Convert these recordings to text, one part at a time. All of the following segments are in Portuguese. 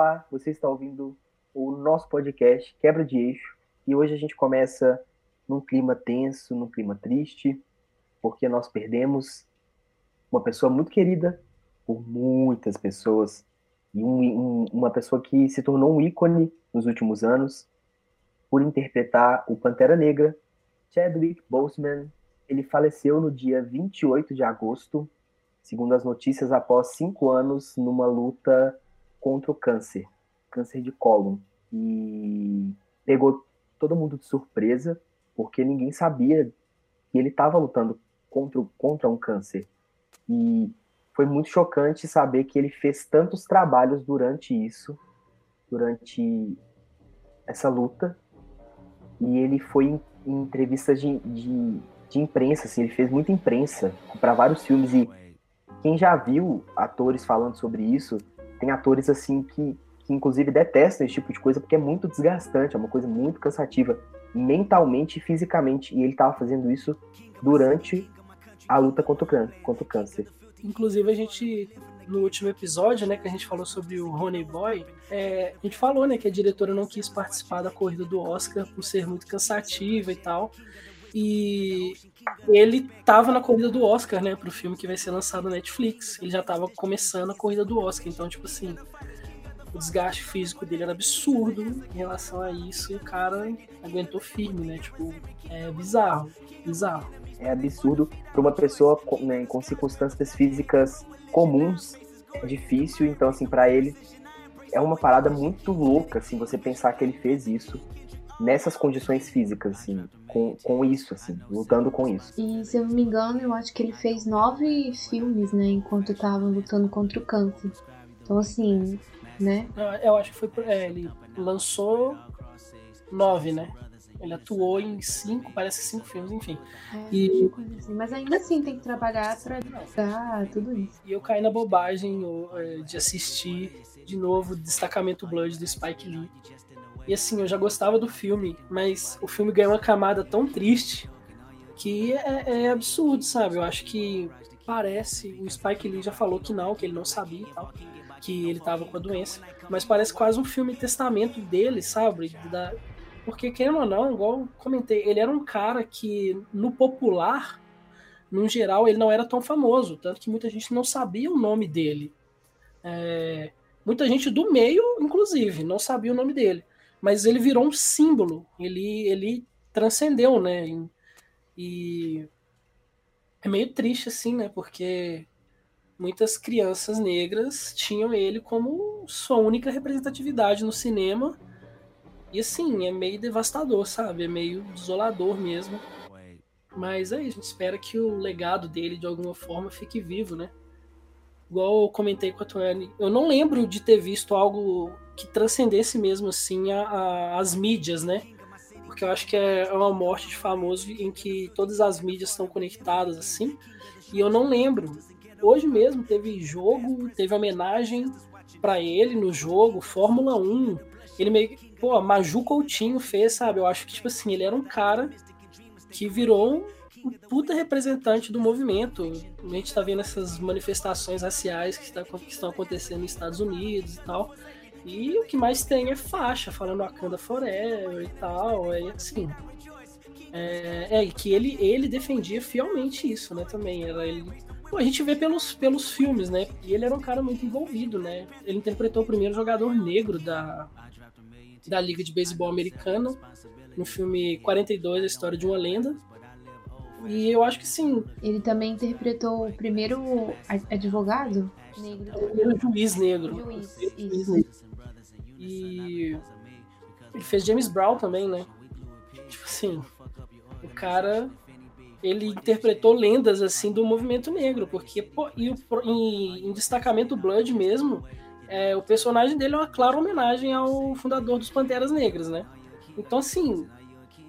Olá, você está ouvindo o nosso podcast Quebra de Eixo e hoje a gente começa num clima tenso, num clima triste, porque nós perdemos uma pessoa muito querida por muitas pessoas e um, um, uma pessoa que se tornou um ícone nos últimos anos por interpretar o Pantera Negra, Chadwick Boseman. Ele faleceu no dia 28 de agosto, segundo as notícias, após cinco anos numa luta contra o câncer, câncer de cólon. E pegou todo mundo de surpresa, porque ninguém sabia que ele estava lutando contra, contra um câncer. E foi muito chocante saber que ele fez tantos trabalhos durante isso, durante essa luta. E ele foi em, em entrevistas de, de, de, imprensa, assim, ele fez muita imprensa para vários filmes. E quem já viu atores falando sobre isso, tem atores assim que, que inclusive detestam esse tipo de coisa porque é muito desgastante, é uma coisa muito cansativa mentalmente e fisicamente. E ele estava fazendo isso durante a luta contra o, contra o câncer. Inclusive, a gente, no último episódio, né, que a gente falou sobre o Honey Boy, é, a gente falou, né, que a diretora não quis participar da corrida do Oscar por ser muito cansativa e tal. E ele tava na corrida do Oscar, né, pro filme que vai ser lançado na Netflix. Ele já tava começando a corrida do Oscar, então, tipo assim, o desgaste físico dele era absurdo em relação a isso, e o cara aguentou firme, né? Tipo, é bizarro, bizarro é absurdo para uma pessoa com, né, com circunstâncias físicas comuns, é difícil. Então, assim, para ele é uma parada muito louca, assim, você pensar que ele fez isso nessas condições físicas, assim, com, com isso, assim, lutando com isso. E se eu não me engano, eu acho que ele fez nove filmes, né, enquanto estava lutando contra o câncer. Então, assim, né? Eu acho que foi. É, ele lançou nove, né? Ele atuou em cinco, parece cinco filmes, enfim. É, e... Assim. Mas ainda assim tem que trabalhar pra dar tudo isso. E eu caí na bobagem é, de assistir de novo Destacamento Blood do Spike Lee. E assim, eu já gostava do filme, mas o filme ganhou uma camada tão triste que é, é absurdo, sabe? Eu acho que parece, o Spike Lee já falou que não, que ele não sabia tal, que ele tava com a doença, mas parece quase um filme testamento dele, sabe? Da, porque, querendo ou não, igual comentei, ele era um cara que, no popular, no geral, ele não era tão famoso. Tanto que muita gente não sabia o nome dele. É, muita gente do meio, inclusive, não sabia o nome dele. Mas ele virou um símbolo. Ele, ele transcendeu, né? E, e é meio triste, assim, né? Porque muitas crianças negras tinham ele como sua única representatividade no cinema e assim, é meio devastador, sabe? É meio desolador mesmo. Mas aí, é a gente espera que o legado dele, de alguma forma, fique vivo, né? Igual eu comentei com a Tuane, eu não lembro de ter visto algo que transcendesse mesmo assim a, a, as mídias, né? Porque eu acho que é uma morte de famoso em que todas as mídias estão conectadas assim. E eu não lembro. Hoje mesmo teve jogo, teve homenagem para ele no jogo, Fórmula 1. Ele meio pô, a Maju Coutinho fez, sabe? Eu acho que, tipo assim, ele era um cara que virou um puta representante do movimento. A gente tá vendo essas manifestações raciais que, tá, que estão acontecendo nos Estados Unidos e tal. E o que mais tem é faixa, falando Wakanda Forever e tal. É assim. É, é que ele, ele defendia fielmente isso, né? Também. Era ele. A gente vê pelos, pelos filmes, né? E ele era um cara muito envolvido, né? Ele interpretou o primeiro jogador negro da, da Liga de Beisebol Americana, no filme 42, A História de uma Lenda. E eu acho que sim. Ele também interpretou o primeiro advogado negro. O primeiro juiz negro. Juiz, juiz negro. E ele fez James Brown também, né? Tipo assim, o cara ele interpretou lendas assim do movimento negro, porque pô, e o, em, em destacamento Blood mesmo, é, o personagem dele é uma clara homenagem ao fundador dos Panteras Negras, né? Então, assim,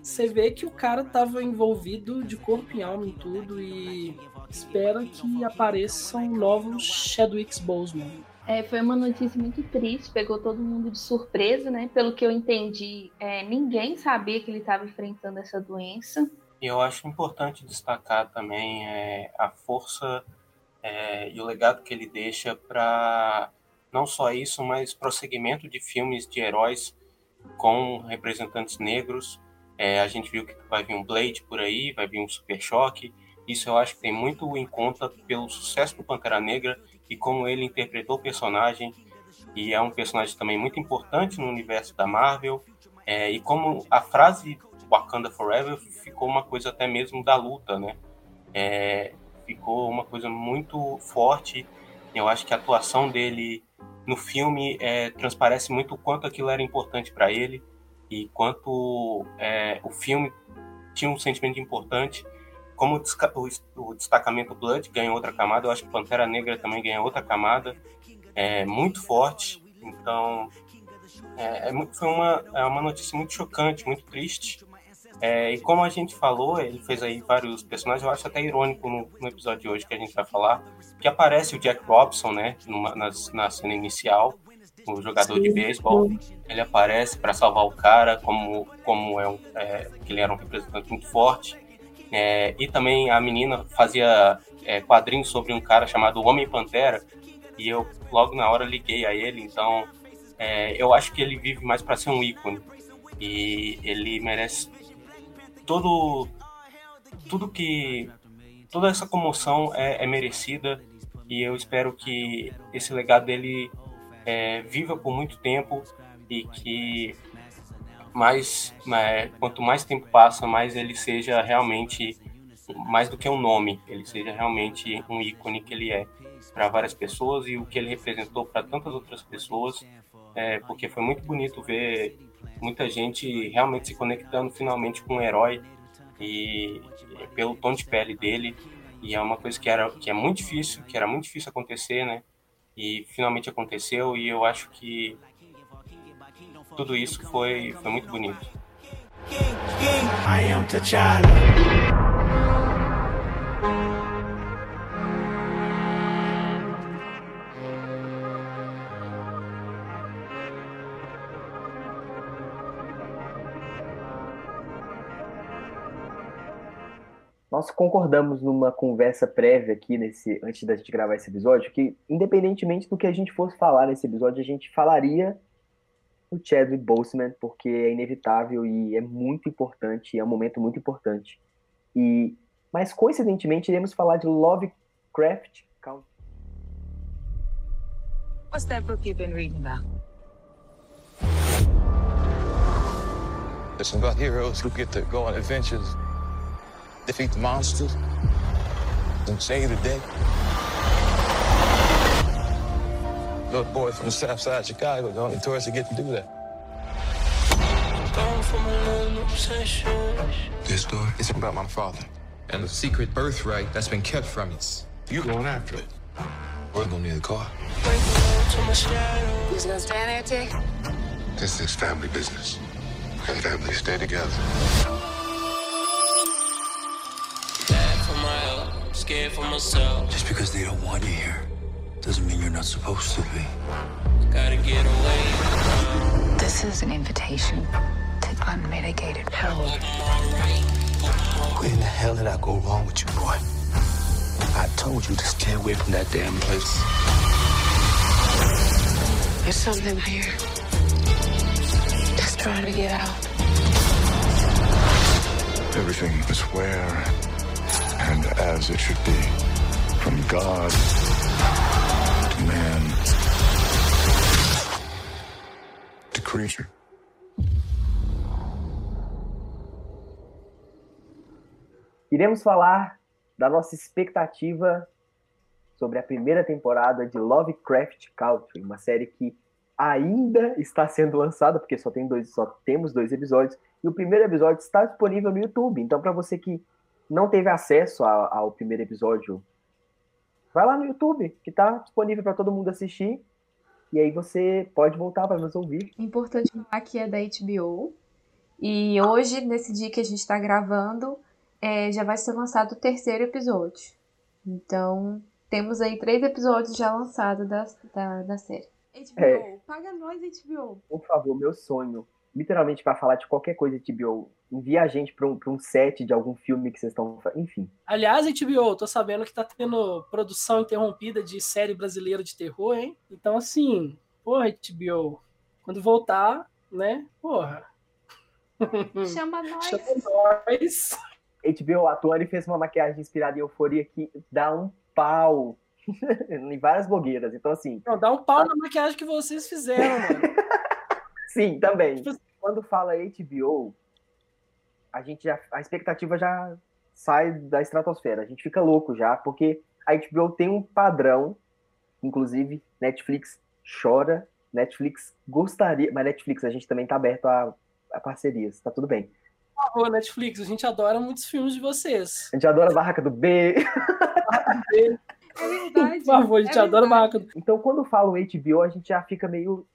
você vê que o cara tava envolvido de corpo e alma em tudo e espera que apareçam novos Chadwick Boseman. É, foi uma notícia muito triste, pegou todo mundo de surpresa, né? Pelo que eu entendi, é, ninguém sabia que ele estava enfrentando essa doença. E eu acho importante destacar também é, a força é, e o legado que ele deixa para não só isso, mas prosseguimento de filmes de heróis com representantes negros. É, a gente viu que vai vir um Blade por aí, vai vir um Super Choque. Isso eu acho que tem muito em conta pelo sucesso do Pantera Negra e como ele interpretou o personagem. E é um personagem também muito importante no universo da Marvel. É, e como a frase Wakanda Forever ficou uma coisa até mesmo da luta, né? É, ficou uma coisa muito forte. Eu acho que a atuação dele no filme é, transparece muito o quanto aquilo era importante para ele e quanto é, o filme tinha um sentimento importante. Como o, destacamento Blood ganhou outra camada, eu acho que Pantera Negra também ganha outra camada, é muito forte. Então, é, é foi uma, é uma notícia muito chocante, muito triste. É, e como a gente falou, ele fez aí vários personagens, eu acho até irônico no, no, episódio de hoje que a gente vai falar, que aparece o Jack Robson, né, numa, na cena inicial, o jogador de beisebol, ele aparece para salvar o cara, como, como é, um, é, que ele era um representante muito forte. É, e também a menina fazia é, quadrinhos sobre um cara chamado Homem Pantera, e eu logo na hora liguei a ele, então é, eu acho que ele vive mais para ser um ícone. E ele merece todo tudo que toda essa comoção é, é, merecida e eu espero que esse legado dele é, viva por muito tempo e que mais, mais, quanto mais tempo passa, mais ele seja realmente mais do que um nome, ele seja realmente um ícone que ele é para várias pessoas e o que ele representou para tantas outras pessoas, é, porque foi muito bonito ver muita gente realmente se conectando finalmente com um herói e, e pelo tom de pele dele e é uma coisa que era que é muito difícil, que era muito difícil acontecer, né? E finalmente aconteceu e eu acho que tudo isso foi foi muito bonito. I am. Nós concordamos numa conversa prévia aqui nesse antes da gente gravar esse episódio que independentemente do que a gente fosse falar nesse episódio, a gente falaria do Chadwick Boseman porque é inevitável e é muito importante, é um momento muito importante. E mas coincidentemente iremos falar de Lovecraft Country. What's that book you've been reading about? It's about heroes who get to go on adventures defeat the monsters, and save the day. Little boy from the south side of Chicago, the only tourist to get to do that. This story is about my father and the secret birthright that's been kept from us. You going after it? We're gonna need a car. Who's gonna stand there, Tick? This is family business. And families stay together. Scared for myself. Just because they don't want you here doesn't mean you're not supposed to be. Gotta get away. This is an invitation to unmitigated power. Where in the hell did I go wrong with you, boy? I told you to stay away from that damn place. There's something here. Just trying to get out. Everything is where and as it should be. From God to man to creature. Iremos falar da nossa expectativa sobre a primeira temporada de Lovecraft Country, uma série que ainda está sendo lançada, porque só tem dois, só temos dois episódios, e o primeiro episódio está disponível no YouTube. Então, para você que não teve acesso ao, ao primeiro episódio, vai lá no YouTube, que está disponível para todo mundo assistir. E aí você pode voltar para nos ouvir. Importante falar que é da HBO. E hoje, nesse dia que a gente está gravando, é, já vai ser lançado o terceiro episódio. Então, temos aí três episódios já lançados da, da, da série. HBO, é. paga nós, HBO. Por favor, meu sonho literalmente para falar de qualquer coisa de HBO. Envia a gente para um, um set de algum filme que vocês estão. Enfim. Aliás, HBO, tô sabendo que tá tendo produção interrompida de série brasileira de terror, hein? Então, assim, porra, HBO, quando voltar, né? Porra. Chama nós. Chama nós. HBO, a Tony fez uma maquiagem inspirada em euforia que dá um pau em várias blogueiras. Então, assim. Não, dá um pau na maquiagem que vocês fizeram, mano. Sim, também. Tipo, Quando fala HBO, a gente já. A expectativa já sai da estratosfera. A gente fica louco já, porque a HBO tem um padrão, inclusive, Netflix chora, Netflix gostaria, mas Netflix a gente também tá aberto a, a parcerias, tá tudo bem. Por favor, Netflix, a gente adora muitos filmes de vocês. A gente adora Barraca do B. Barraca do B. É verdade. Por favor, a gente é adora Barraca do Então, quando falo HBO, a gente já fica meio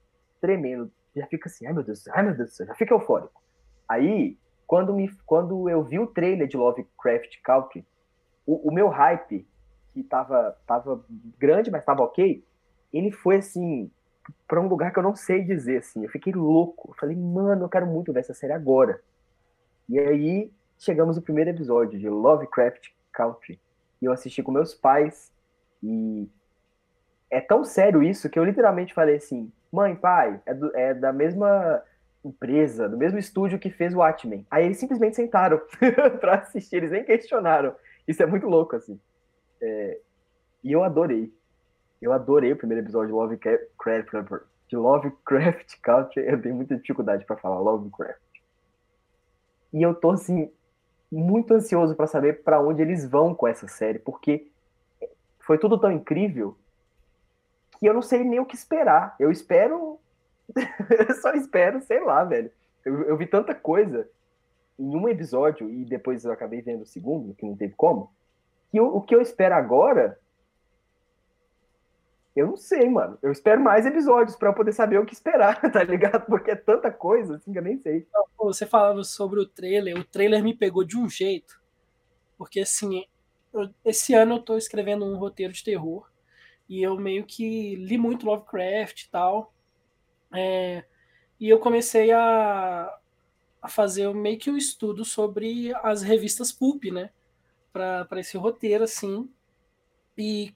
tremendo. Já fica assim, ai meu Deus, ai meu Deus, já fica eufórico. Aí, quando, me, quando eu vi o trailer de Lovecraft Country, o, o meu hype, que tava, tava grande, mas tava ok, ele foi assim, para um lugar que eu não sei dizer, assim. Eu fiquei louco. Eu falei, mano, eu quero muito ver essa série agora. E aí, chegamos no primeiro episódio de Lovecraft Country. E eu assisti com meus pais. E é tão sério isso que eu literalmente falei assim: mãe, pai, é, do, é da mesma empresa, do mesmo estúdio que fez o Watchmen. Aí eles simplesmente sentaram para assistir, eles nem questionaram. Isso é muito louco, assim. É, e eu adorei. Eu adorei o primeiro episódio de Lovecraft, de Lovecraft Country. Eu tenho muita dificuldade para falar Lovecraft. E eu tô assim muito ansioso para saber para onde eles vão com essa série, porque foi tudo tão incrível que eu não sei nem o que esperar. Eu espero. eu só espero, sei lá, velho. Eu, eu, vi tanta coisa em um episódio e depois eu acabei vendo o segundo, que não teve como, que o, o que eu espero agora. Eu não sei, mano. Eu espero mais episódios para poder saber o que esperar, tá ligado? Porque é tanta coisa assim que eu nem sei. Você falava sobre o trailer, o trailer me pegou de um jeito. Porque assim, esse ano eu tô escrevendo um roteiro de terror e eu meio que li muito Lovecraft e tal. É, e eu comecei a, a fazer meio que um estudo sobre as revistas Pulp, né? Para esse roteiro, assim. E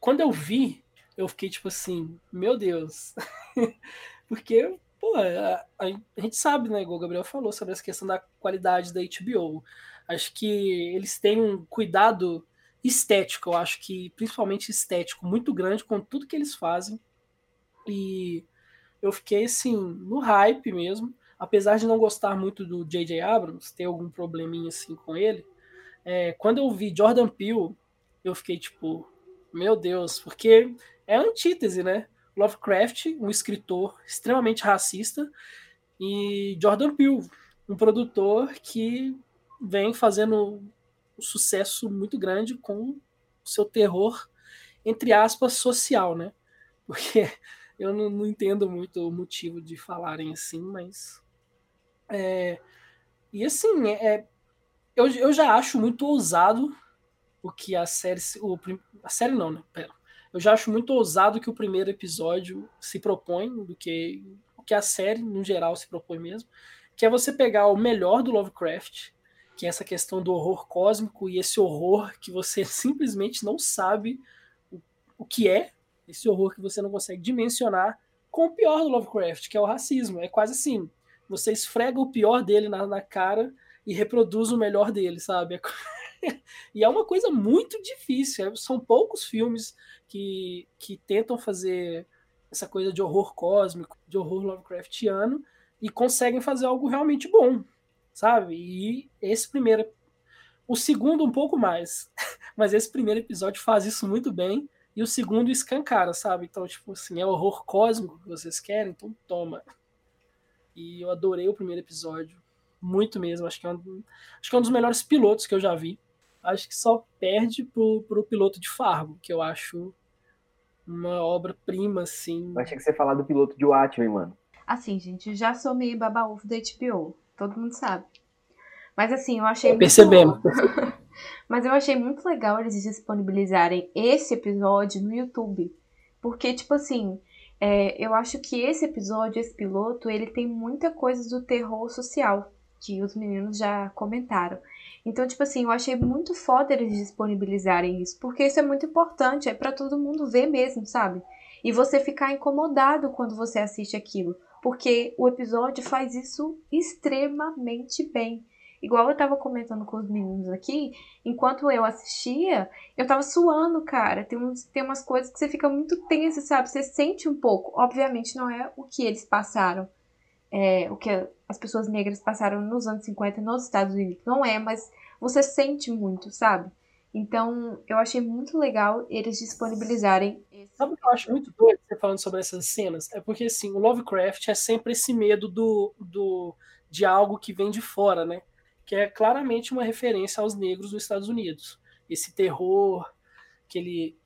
quando eu vi, eu fiquei tipo assim, meu Deus. Porque, pô, a, a, gente sabe, né, igual o Gabriel falou, sobre essa questão da qualidade da HBO. Acho que eles têm um cuidado estético, eu acho que principalmente estético, muito grande com tudo que eles fazem. E eu fiquei assim, no hype mesmo, apesar de não gostar muito do J.J. Abrams, ter algum probleminha assim com ele. É, quando eu vi Jordan Peele, eu fiquei tipo, meu Deus, porque é antítese, né? Lovecraft, um escritor extremamente racista, e Jordan Peele, um produtor que vem fazendo um sucesso muito grande com o seu terror, entre aspas, social, né? Porque eu não, não entendo muito o motivo de falarem assim, mas. É, e assim, é, eu, eu já acho muito ousado o que a série. O, a série não, né? Pera. Eu já acho muito ousado que o primeiro episódio se propõe, do que o que a série, no geral, se propõe mesmo. Que é você pegar o melhor do Lovecraft que é essa questão do horror cósmico e esse horror que você simplesmente não sabe o, o que é, esse horror que você não consegue dimensionar, com o pior do Lovecraft, que é o racismo. É quase assim: você esfrega o pior dele na, na cara e reproduz o melhor dele, sabe? e é uma coisa muito difícil. É, são poucos filmes que, que tentam fazer essa coisa de horror cósmico, de horror Lovecraftiano, e conseguem fazer algo realmente bom sabe? E esse primeiro. O segundo, um pouco mais. Mas esse primeiro episódio faz isso muito bem. E o segundo escancara, sabe? Então, tipo assim, é horror cósmico que vocês querem, então toma. E eu adorei o primeiro episódio. Muito mesmo. Acho que é um, acho que é um dos melhores pilotos que eu já vi. Acho que só perde pro, pro piloto de Fargo, que eu acho uma obra-prima, assim. Eu achei que você ia falar do piloto de Watchmen, mano. Assim, gente, já sou meio baba-ovo da HBO todo mundo sabe. Mas assim, eu achei. Percebemos. Muito... Mas eu achei muito legal eles disponibilizarem esse episódio no YouTube. Porque, tipo assim, é, eu acho que esse episódio, esse piloto, ele tem muita coisa do terror social, que os meninos já comentaram. Então, tipo assim, eu achei muito foda eles disponibilizarem isso, porque isso é muito importante, é para todo mundo ver mesmo, sabe? E você ficar incomodado quando você assiste aquilo, porque o episódio faz isso extremamente bem. Igual eu tava comentando com os meninos aqui, enquanto eu assistia, eu tava suando, cara. Tem, uns, tem umas coisas que você fica muito tensa, sabe? Você sente um pouco. Obviamente não é o que eles passaram, é, o que as pessoas negras passaram nos anos 50 nos Estados Unidos. Não é, mas você sente muito, sabe? Então, eu achei muito legal eles disponibilizarem. Esse... Sabe o que eu acho muito doido você falando sobre essas cenas? É porque, assim, o Lovecraft é sempre esse medo do, do, de algo que vem de fora, né? que é claramente uma referência aos negros nos Estados Unidos. Esse terror que ele,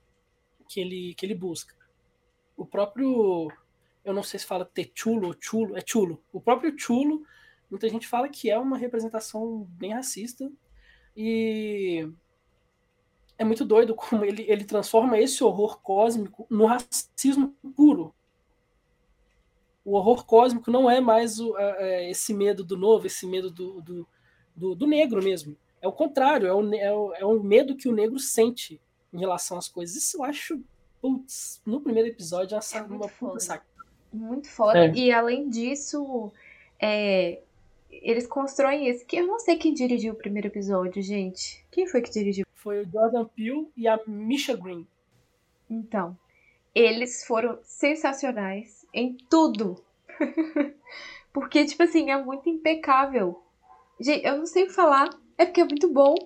que ele, que ele busca. O próprio, eu não sei se fala Techulo ou Chulo, é Chulo. O próprio Chulo, muita gente fala que é uma representação bem racista e é muito doido como ele, ele transforma esse horror cósmico no racismo puro. O horror cósmico não é mais o, é, esse medo do novo, esse medo do, do, do, do negro mesmo. É o contrário, é o, é, o, é o medo que o negro sente em relação às coisas. Isso eu acho, putz, no primeiro episódio, é uma, uma puta saca. Muito foda. É. E além disso, é, eles constroem esse. Que eu não sei quem dirigiu o primeiro episódio, gente. Quem foi que dirigiu? Foi o Jordan Peele e a Misha Green. Então, eles foram sensacionais em tudo. Porque, tipo assim, é muito impecável Gente, eu não sei falar, é porque é muito bom.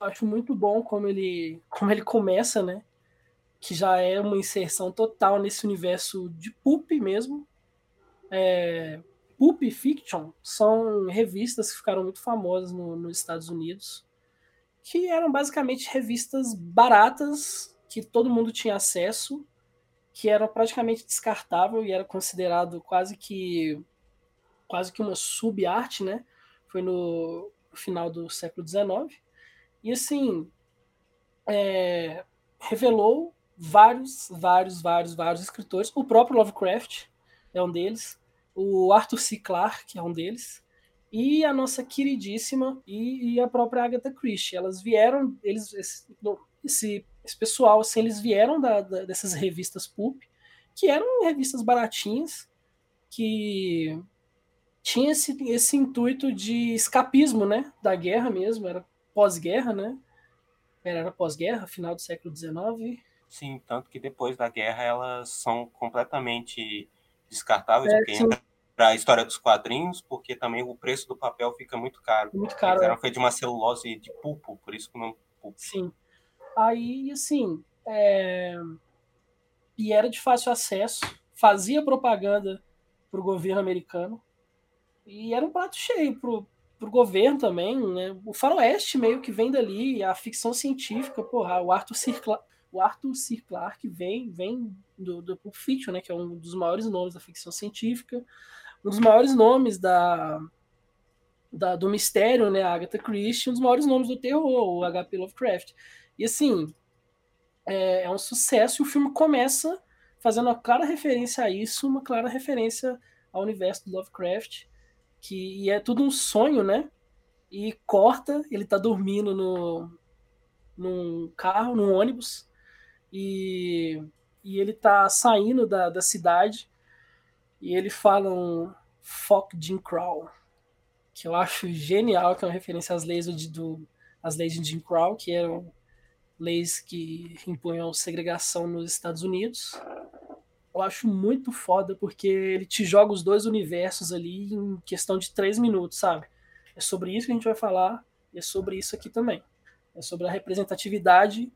Acho muito bom como ele, como ele começa, né? Que já é uma inserção total nesse universo de pulp mesmo. É, pulp Fiction são revistas que ficaram muito famosas no, nos Estados Unidos, que eram basicamente revistas baratas que todo mundo tinha acesso, que eram praticamente descartável e era considerado quase que quase que uma sub-arte, né? foi no final do século XIX, e assim, é, revelou vários, vários, vários, vários escritores. O próprio Lovecraft é um deles, o Arthur C. Clarke é um deles, e a nossa queridíssima e, e a própria Agatha Christie. Elas vieram, eles, esse, esse, pessoal, assim, eles vieram da, da, dessas revistas pulp, que eram revistas baratinhas, que tinha esse, esse intuito de escapismo, né? Da guerra mesmo, era pós-guerra, né? Era pós-guerra, final do século XIX. Sim, tanto que depois da guerra elas são completamente descartáveis, é, entra para a história dos quadrinhos, porque também o preço do papel fica muito caro. Muito caro. Eles eram é. feitos de uma celulose de pulpo, por isso que o nome pulpo. Sim. Aí, assim, é... e era de fácil acesso, fazia propaganda para o governo americano, e era um prato cheio pro, pro governo também, né? O faroeste meio que vem dali, a ficção científica, porra, o Arthur C. Clarke, o Arthur C. Clarke vem, vem do, do Pulp Fiction, né? Que é um dos maiores nomes da ficção científica, um dos maiores nomes da, da do mistério, né? Agatha Christie, um dos maiores nomes do terror, o H.P. Lovecraft. E assim, é, é um sucesso e o filme começa fazendo uma clara referência a isso, uma clara referência ao universo do Lovecraft que é tudo um sonho, né? E corta, ele tá dormindo no num carro, num ônibus, e, e ele tá saindo da, da cidade e ele fala um Fuck Jim Crow, que eu acho genial, que é uma referência às leis de, do, às leis de Jim Crow, que eram leis que impunham segregação nos Estados Unidos eu acho muito foda porque ele te joga os dois universos ali em questão de três minutos, sabe? É sobre isso que a gente vai falar e é sobre isso aqui também. É sobre a representatividade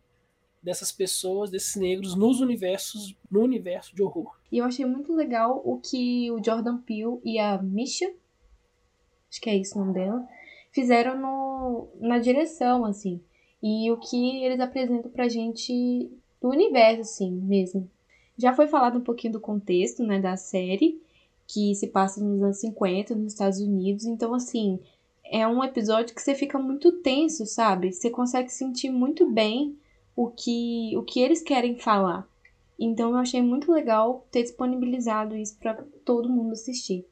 dessas pessoas, desses negros nos universos, no universo de horror. E eu achei muito legal o que o Jordan Peele e a Misha, acho que é isso o nome dela, fizeram no, na direção, assim. E o que eles apresentam pra gente do universo, assim, mesmo. Já foi falado um pouquinho do contexto, né, da série, que se passa nos anos 50 nos Estados Unidos. Então, assim, é um episódio que você fica muito tenso, sabe? Você consegue sentir muito bem o que, o que eles querem falar. Então eu achei muito legal ter disponibilizado isso para todo mundo assistir.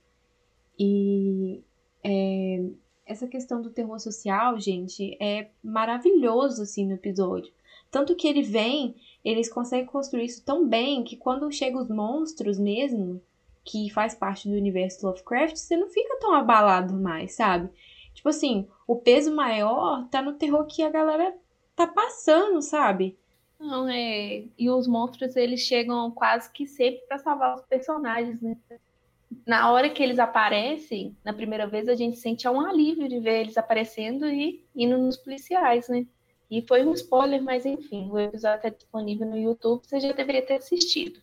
E é, essa questão do terror social, gente, é maravilhoso assim no episódio. Tanto que ele vem, eles conseguem construir isso tão bem que quando chegam os monstros mesmo, que faz parte do universo Lovecraft, você não fica tão abalado mais, sabe? Tipo assim, o peso maior tá no terror que a galera tá passando, sabe? Não, é. E os monstros, eles chegam quase que sempre para salvar os personagens, né? Na hora que eles aparecem, na primeira vez, a gente sente um alívio de ver eles aparecendo e indo nos policiais, né? E foi um spoiler, mas enfim, o episódio está disponível no YouTube, você já deveria ter assistido.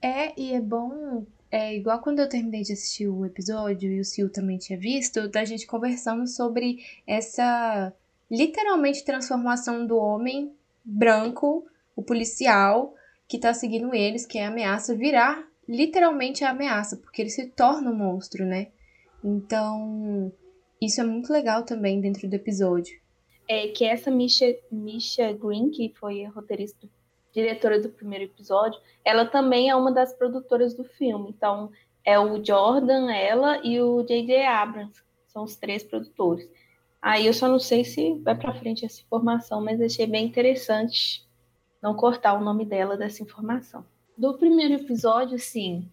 É, e é bom é igual quando eu terminei de assistir o episódio e o Sil também tinha visto, da gente conversando sobre essa literalmente transformação do homem branco, o policial que tá seguindo eles, que é a ameaça, virar literalmente a ameaça, porque ele se torna um monstro, né? Então, isso é muito legal também dentro do episódio. É que essa Misha, Misha Green, que foi a roteirista diretora do primeiro episódio, ela também é uma das produtoras do filme. Então, é o Jordan, ela e o J.J. Abrams. São os três produtores. Aí eu só não sei se vai para frente essa informação, mas achei bem interessante não cortar o nome dela dessa informação. Do primeiro episódio, sim.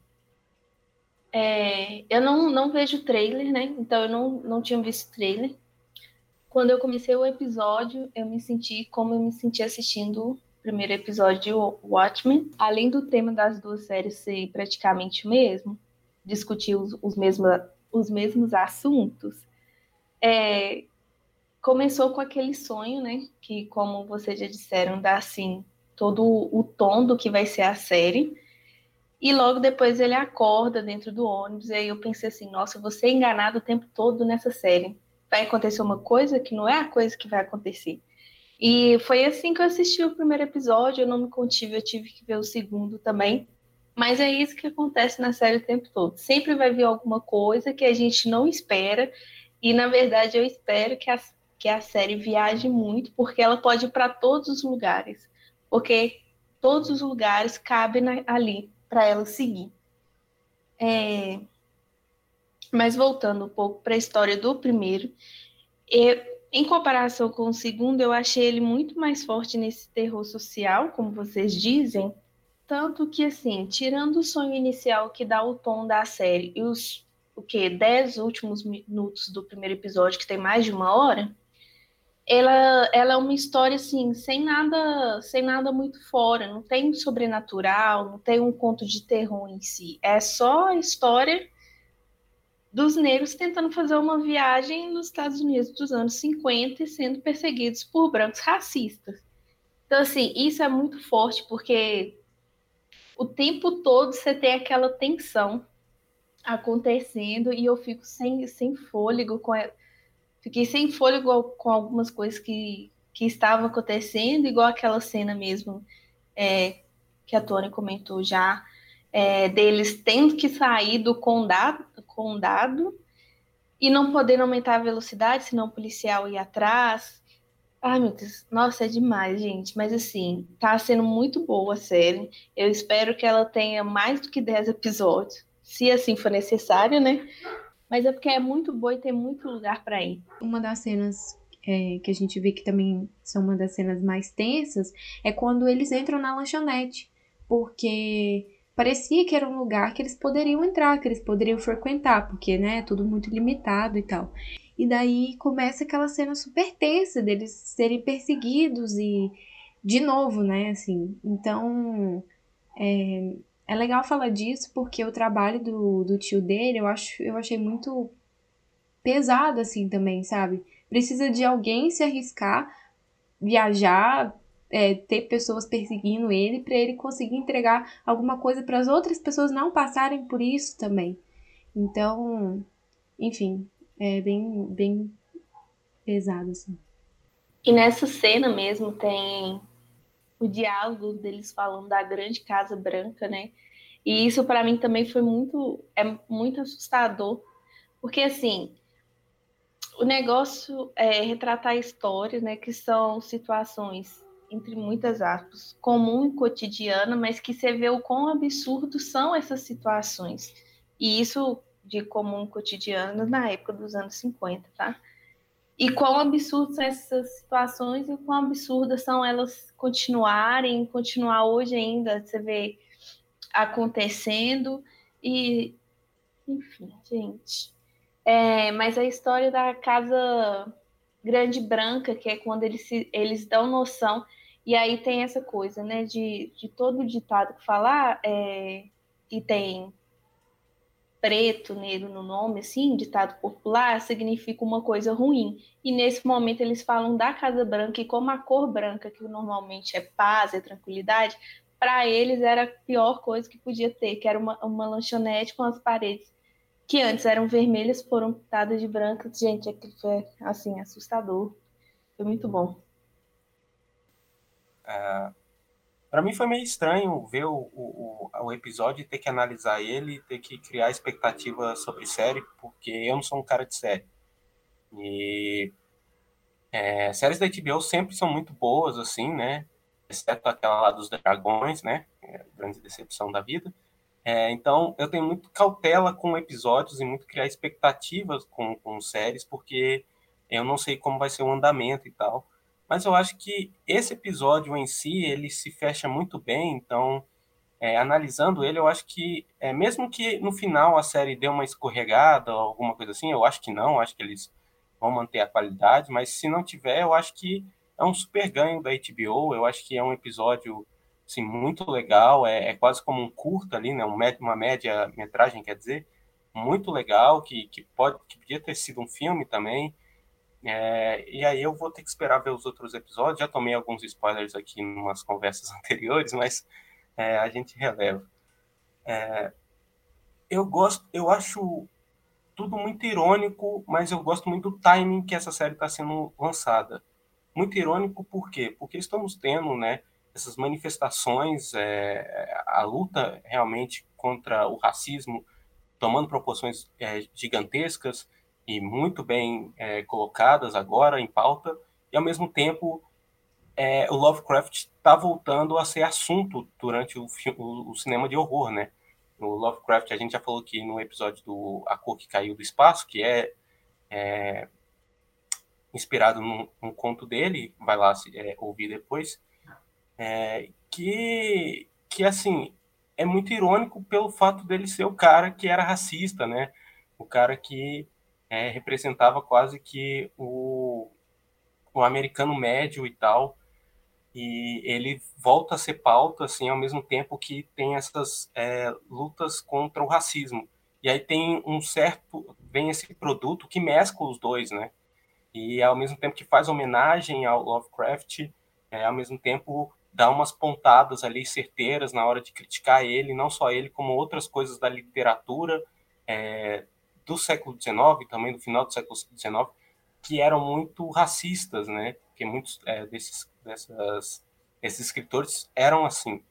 É, eu não, não vejo trailer, né? Então eu não, não tinha visto trailer. Quando eu comecei o episódio, eu me senti como eu me senti assistindo primeiro episódio de Watchmen, além do tema das duas séries ser praticamente o mesmo, discutir os, os, mesmos, os mesmos assuntos, é, começou com aquele sonho, né? Que, como vocês já disseram, dá assim todo o tom do que vai ser a série. E logo depois ele acorda dentro do ônibus, e aí eu pensei assim, nossa, vou ser enganado o tempo todo nessa série. Vai acontecer uma coisa que não é a coisa que vai acontecer. E foi assim que eu assisti o primeiro episódio, eu não me contive, eu tive que ver o segundo também. Mas é isso que acontece na série o tempo todo. Sempre vai vir alguma coisa que a gente não espera. E na verdade eu espero que a, que a série viaje muito, porque ela pode ir para todos os lugares. Porque todos os lugares cabem na, ali para ela seguir. É... Mas voltando um pouco para a história do primeiro, eu, em comparação com o segundo, eu achei ele muito mais forte nesse terror social, como vocês dizem. Tanto que, assim, tirando o sonho inicial que dá o tom da série e os o que dez últimos minutos do primeiro episódio, que tem mais de uma hora, ela, ela é uma história assim, sem nada, sem nada muito fora, não tem sobrenatural, não tem um conto de terror em si. É só a história dos negros tentando fazer uma viagem nos Estados Unidos dos anos 50 e sendo perseguidos por brancos racistas. Então, assim, isso é muito forte porque o tempo todo você tem aquela tensão acontecendo e eu fico sem, sem fôlego com fiquei sem fôlego com algumas coisas que, que estavam acontecendo, igual aquela cena mesmo é, que a Tony comentou já, é, deles tendo que sair do condado, condado e não podendo aumentar a velocidade, senão o policial ir atrás. Ai, meu Deus, nossa, é demais, gente. Mas assim, tá sendo muito boa a série. Eu espero que ela tenha mais do que 10 episódios, se assim for necessário, né? Mas é porque é muito boa e tem muito lugar para ir. Uma das cenas é, que a gente vê que também são uma das cenas mais tensas é quando eles entram na lanchonete. Porque parecia que era um lugar que eles poderiam entrar, que eles poderiam frequentar, porque, né, é tudo muito limitado e tal. E daí começa aquela cena super tensa deles serem perseguidos e de novo, né, assim. Então, é, é legal falar disso porque o trabalho do, do tio dele eu, acho, eu achei muito pesado, assim, também, sabe? Precisa de alguém se arriscar, viajar, é, ter pessoas perseguindo ele para ele conseguir entregar alguma coisa para as outras pessoas não passarem por isso também. Então, enfim, é bem, bem pesado assim. E nessa cena mesmo tem o diálogo deles falando da grande casa branca, né? E isso para mim também foi muito é muito assustador, porque assim, o negócio é retratar histórias, né, que são situações entre muitas aspas, comum e cotidiana, mas que você vê o quão absurdo são essas situações. E isso de comum cotidiano na época dos anos 50, tá? E quão absurdas são essas situações e quão absurdas são elas continuarem, continuar hoje ainda, você vê acontecendo e enfim, gente. É, mas a história da casa grande branca, que é quando eles, se, eles dão noção, e aí tem essa coisa, né, de, de todo ditado que falar, é, e tem preto, negro no nome, assim, ditado popular, significa uma coisa ruim. E nesse momento eles falam da Casa Branca e como a cor branca, que normalmente é paz, é tranquilidade, para eles era a pior coisa que podia ter, que era uma, uma lanchonete com as paredes que antes eram vermelhas, foram pintadas de branco. Gente, aquilo foi, assim, assustador. Foi muito bom. É, para mim foi meio estranho ver o, o, o, episódio e ter que analisar ele ter que criar expectativa sobre série, porque eu não sou um cara de série. E é, séries da HBO sempre são muito boas, assim, né? Exceto aquela lá dos dragões, né? É grande decepção da vida. É, então, eu tenho muito cautela com episódios e muito criar expectativas com, com séries, porque eu não sei como vai ser o andamento e tal. Mas eu acho que esse episódio em si, ele se fecha muito bem, então, é, analisando ele, eu acho que, é, mesmo que no final a série dê uma escorregada ou alguma coisa assim, eu acho que não, acho que eles vão manter a qualidade, mas se não tiver, eu acho que é um super ganho da HBO, eu acho que é um episódio assim, muito legal, é, é quase como um curto ali, né? uma média metragem, quer dizer, muito legal, que, que, pode, que podia ter sido um filme também. É, e aí eu vou ter que esperar ver os outros episódios. Já tomei alguns spoilers aqui em umas conversas anteriores, mas é, a gente releva. É, eu gosto, eu acho tudo muito irônico, mas eu gosto muito do timing que essa série está sendo lançada. Muito irônico por quê? Porque estamos tendo, né, essas manifestações, é, a luta realmente contra o racismo tomando proporções é, gigantescas e muito bem é, colocadas agora em pauta, e ao mesmo tempo é, o Lovecraft está voltando a ser assunto durante o, o, o, cinema de horror, né? O Lovecraft, a gente já falou aqui no episódio do A Cor que Caiu do Espaço, que é, é inspirado num, num, conto dele, vai lá é, ouvir depois, é, que, que, assim, é muito irônico pelo fato dele ser o cara que era racista, né? O cara que é, representava quase que o, o americano médio e tal. E ele volta a ser pauta, assim, ao mesmo tempo que tem essas é, lutas contra o racismo. E aí tem um certo, vem esse produto que mescla os dois, né? E ao mesmo tempo que faz homenagem ao Lovecraft, é, ao mesmo tempo dá umas pontadas ali certeiras na hora de criticar ele, não só ele, como outras coisas da literatura é, do século XIX, também do final do século XIX, que eram muito racistas, né? Porque muitos é, desses, dessas, esses escritores eram assim.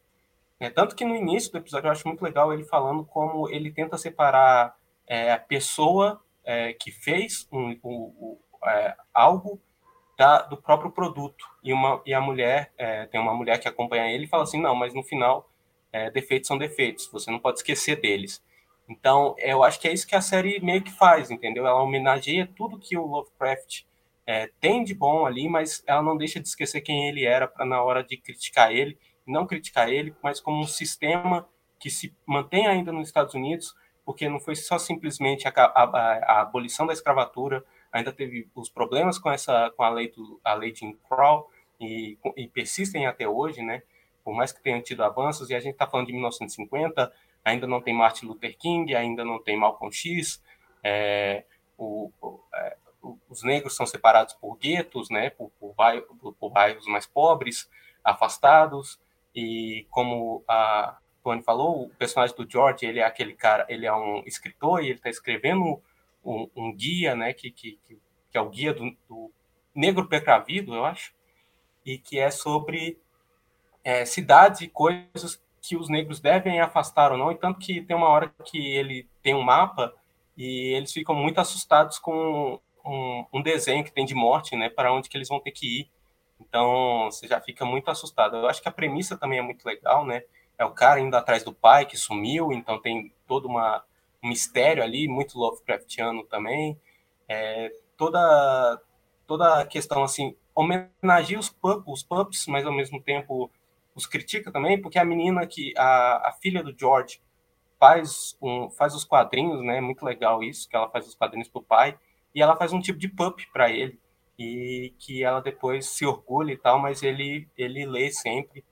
É, tanto que no início do episódio eu acho muito legal ele falando como ele tenta separar é, a pessoa é, que fez um, é, algo da, do próprio produto. E, uma, e a mulher, é, tem uma mulher que acompanha ele e fala assim: não, mas no final, é, defeitos são defeitos, você não pode esquecer deles. Então, eu acho que é isso que a série meio que faz, entendeu? Ela homenageia tudo que o Lovecraft é, tem de bom ali, mas ela não deixa de esquecer quem ele era para na hora de criticar ele, não criticar ele, mas como um sistema que se mantém ainda nos Estados Unidos, porque não foi só simplesmente a, a, a abolição da escravatura, ainda teve os problemas com essa com a lei do, a lei de Crow e, e, persistem até hoje, né? Por mais que tenham tido avanços e a gente está falando de 1950, ainda não tem Martin Luther King, ainda não tem Malcolm X, é, o, o, é, os negros são separados por guetos, né? Por, por, por bairros mais pobres, afastados e como a Tony falou, o personagem do George, ele é aquele cara, ele é um escritor e ele está escrevendo um, um guia, né, que, que, que é o guia do, do negro precavido, eu acho, e que é sobre é, cidades e coisas que os negros devem afastar ou não, e tanto que tem uma hora que ele tem um mapa e eles ficam muito assustados com um, um desenho que tem de morte, né, para onde que eles vão ter que ir. Então você já fica muito assustado. Eu acho que a premissa também é muito legal, né? É o cara indo atrás do pai que sumiu, então tem todo uma, um mistério ali, muito Lovecraftiano também. É, toda, toda a questão assim, homenageia os, pup, os pups, mas ao mesmo tempo os critica também, porque a menina que, a, a filha do George, faz, um, faz os quadrinhos, né? Muito legal isso, que ela faz os quadrinhos pro pai, e ela faz um tipo de pup para ele e que ela depois se orgulha e tal, mas ele ele lê sempre.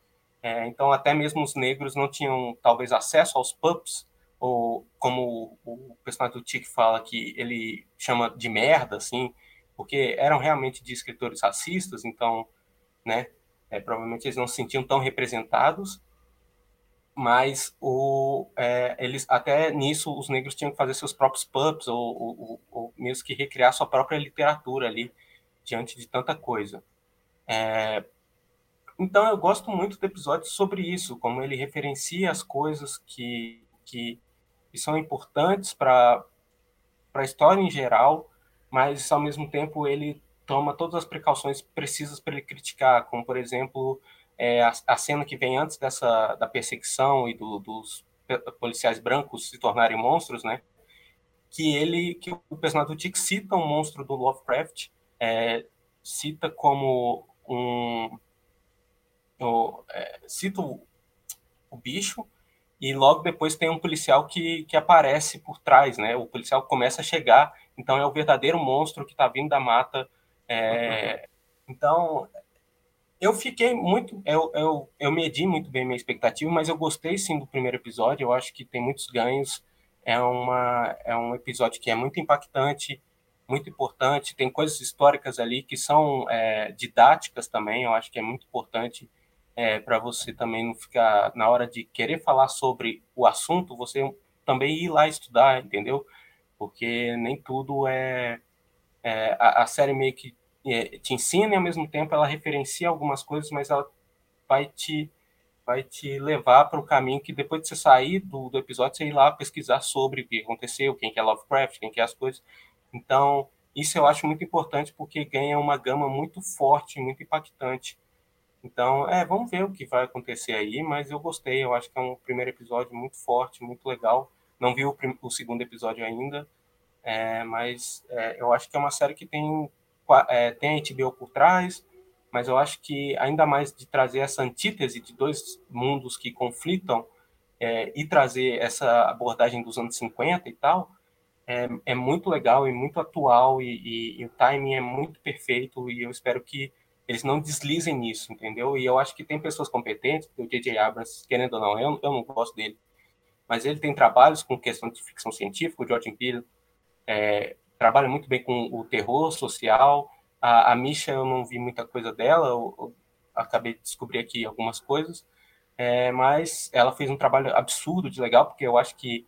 É, então até mesmo os negros não tinham talvez acesso aos pups ou como o personagem do Tic fala que ele chama de merda assim, porque eram realmente de escritores racistas, então, né, é, provavelmente eles não se sentiam tão representados, mas o, é, eles até nisso os negros tinham que fazer seus próprios pubs ou, ou, ou mesmo que recriar sua própria literatura ali diante de tanta coisa. É, então eu gosto muito do episódio sobre isso, como ele referencia as coisas que, que, que são importantes para a história em geral, mas ao mesmo tempo ele toma todas as precauções precisas para ele criticar, como por exemplo é, a, a, cena que vem antes dessa da perseguição e do, dos policiais brancos se tornarem monstros, né? Que ele, que o personagem do Dick cita um monstro do Lovecraft é, cita como um. O, é, cita o, o, bicho, e logo depois tem um policial que, que aparece por trás, né? O policial começa a chegar, então é o verdadeiro monstro que está vindo da mata. É, então, eu fiquei muito. Eu, eu, eu medi muito bem minha expectativa, mas eu gostei sim do primeiro episódio. Eu acho que tem muitos ganhos. É, uma, é um episódio que é muito impactante muito importante. Tem coisas históricas ali que são é, didáticas também. Eu acho que é muito importante é, para você também não ficar na hora de querer falar sobre o assunto, você também ir lá estudar, entendeu? Porque nem tudo é, é a, a, série meio que é, te ensina e ao mesmo tempo ela referencia algumas coisas, mas ela vai te vai te levar para o caminho que depois de você sair do, do episódio, você ir lá pesquisar sobre o que aconteceu, quem que é Lovecraft, quem que é as coisas. Então, isso eu acho muito importante porque ganha uma gama muito forte, muito impactante. Então, é, vamos ver o que vai acontecer aí, mas eu gostei, eu acho que é um primeiro episódio muito forte, muito legal. Não vi o, o segundo episódio ainda, é, mas é, eu acho que é uma série que tem, é, tem a HBO por trás, mas eu acho que ainda mais de trazer essa antítese de dois mundos que conflitam é, e trazer essa abordagem dos anos 50 e tal, é, é muito legal e muito atual e, e, e, o timing é muito perfeito e eu espero que eles não deslizem nisso, entendeu? E eu acho que tem pessoas competentes, o J.J. Abrams, querendo ou não, eu, eu não gosto dele, mas ele tem trabalhos com questão de ficção científica, o George Peele é, trabalha muito bem com o terror social, a, a Misha eu não vi muita coisa dela, eu, eu acabei de descobrir aqui algumas coisas, é, mas ela fez um trabalho absurdo de legal, porque eu acho que